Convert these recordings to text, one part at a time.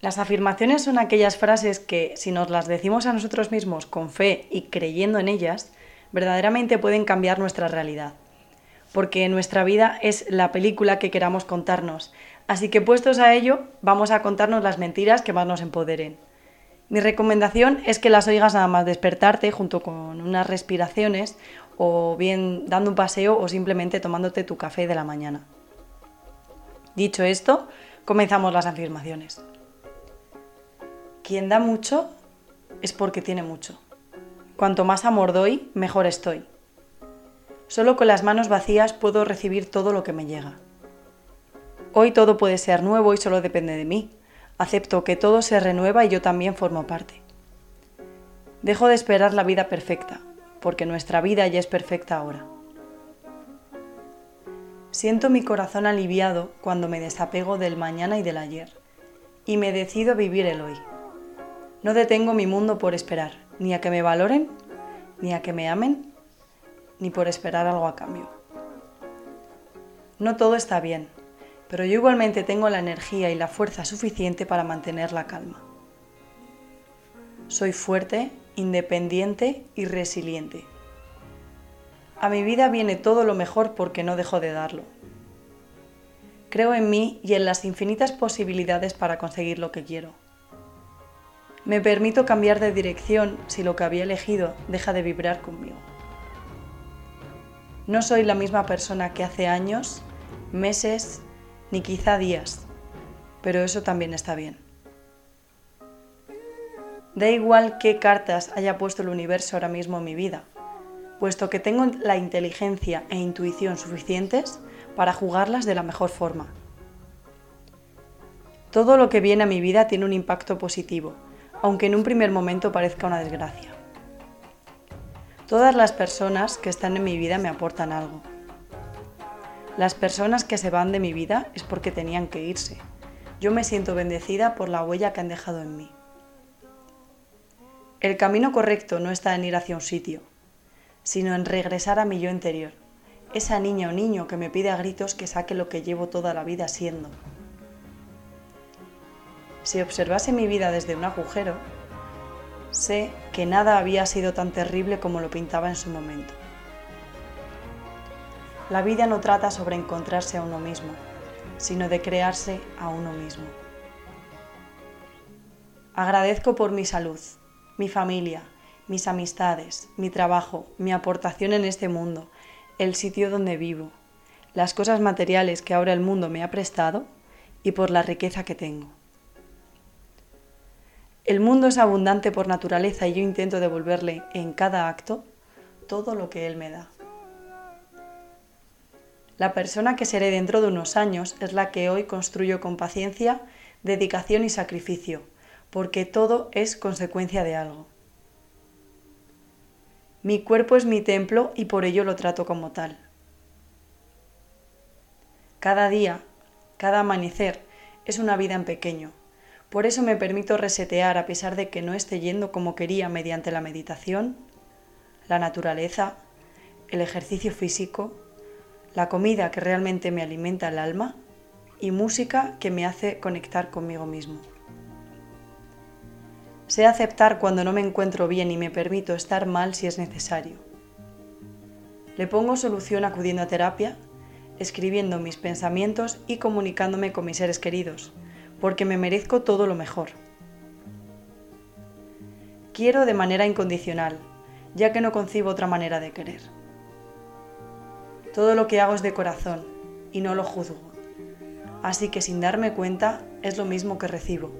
Las afirmaciones son aquellas frases que, si nos las decimos a nosotros mismos con fe y creyendo en ellas, verdaderamente pueden cambiar nuestra realidad. Porque nuestra vida es la película que queramos contarnos. Así que puestos a ello, vamos a contarnos las mentiras que más nos empoderen. Mi recomendación es que las oigas nada más despertarte junto con unas respiraciones o bien dando un paseo o simplemente tomándote tu café de la mañana. Dicho esto, comenzamos las afirmaciones. Quien da mucho es porque tiene mucho. Cuanto más amor doy, mejor estoy. Solo con las manos vacías puedo recibir todo lo que me llega. Hoy todo puede ser nuevo y solo depende de mí. Acepto que todo se renueva y yo también formo parte. Dejo de esperar la vida perfecta, porque nuestra vida ya es perfecta ahora. Siento mi corazón aliviado cuando me desapego del mañana y del ayer, y me decido vivir el hoy. No detengo mi mundo por esperar, ni a que me valoren, ni a que me amen, ni por esperar algo a cambio. No todo está bien, pero yo igualmente tengo la energía y la fuerza suficiente para mantener la calma. Soy fuerte, independiente y resiliente. A mi vida viene todo lo mejor porque no dejo de darlo. Creo en mí y en las infinitas posibilidades para conseguir lo que quiero. Me permito cambiar de dirección si lo que había elegido deja de vibrar conmigo. No soy la misma persona que hace años, meses, ni quizá días, pero eso también está bien. Da igual qué cartas haya puesto el universo ahora mismo en mi vida, puesto que tengo la inteligencia e intuición suficientes para jugarlas de la mejor forma. Todo lo que viene a mi vida tiene un impacto positivo aunque en un primer momento parezca una desgracia. Todas las personas que están en mi vida me aportan algo. Las personas que se van de mi vida es porque tenían que irse. Yo me siento bendecida por la huella que han dejado en mí. El camino correcto no está en ir hacia un sitio, sino en regresar a mi yo interior, esa niña o niño que me pide a gritos que saque lo que llevo toda la vida siendo. Si observase mi vida desde un agujero, sé que nada había sido tan terrible como lo pintaba en su momento. La vida no trata sobre encontrarse a uno mismo, sino de crearse a uno mismo. Agradezco por mi salud, mi familia, mis amistades, mi trabajo, mi aportación en este mundo, el sitio donde vivo, las cosas materiales que ahora el mundo me ha prestado y por la riqueza que tengo. El mundo es abundante por naturaleza y yo intento devolverle en cada acto todo lo que Él me da. La persona que seré dentro de unos años es la que hoy construyo con paciencia, dedicación y sacrificio, porque todo es consecuencia de algo. Mi cuerpo es mi templo y por ello lo trato como tal. Cada día, cada amanecer, es una vida en pequeño, por eso me permito resetear a pesar de que no esté yendo como quería mediante la meditación, la naturaleza, el ejercicio físico, la comida que realmente me alimenta el alma y música que me hace conectar conmigo mismo. Sé aceptar cuando no me encuentro bien y me permito estar mal si es necesario. Le pongo solución acudiendo a terapia, escribiendo mis pensamientos y comunicándome con mis seres queridos, porque me merezco todo lo mejor. Quiero de manera incondicional, ya que no concibo otra manera de querer. Todo lo que hago es de corazón y no lo juzgo, así que sin darme cuenta es lo mismo que recibo.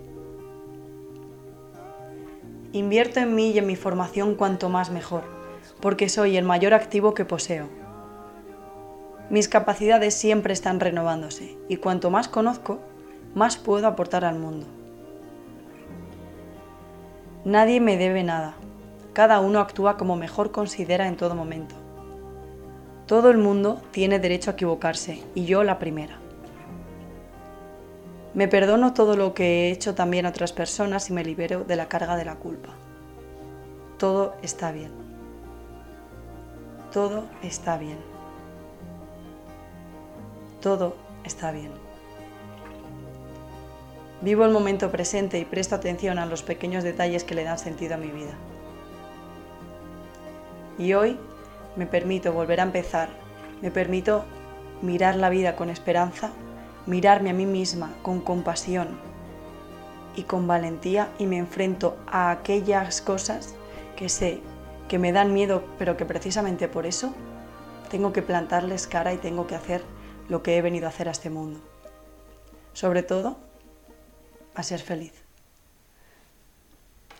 Invierto en mí y en mi formación cuanto más mejor, porque soy el mayor activo que poseo. Mis capacidades siempre están renovándose y cuanto más conozco, más puedo aportar al mundo. Nadie me debe nada. Cada uno actúa como mejor considera en todo momento. Todo el mundo tiene derecho a equivocarse y yo la primera. Me perdono todo lo que he hecho también a otras personas y me libero de la carga de la culpa. Todo está bien. Todo está bien. Todo está bien. Vivo el momento presente y presto atención a los pequeños detalles que le dan sentido a mi vida. Y hoy me permito volver a empezar, me permito mirar la vida con esperanza, mirarme a mí misma con compasión y con valentía y me enfrento a aquellas cosas que sé que me dan miedo, pero que precisamente por eso tengo que plantarles cara y tengo que hacer lo que he venido a hacer a este mundo. Sobre todo, a ser feliz.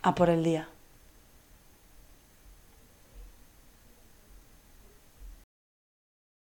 A por el día.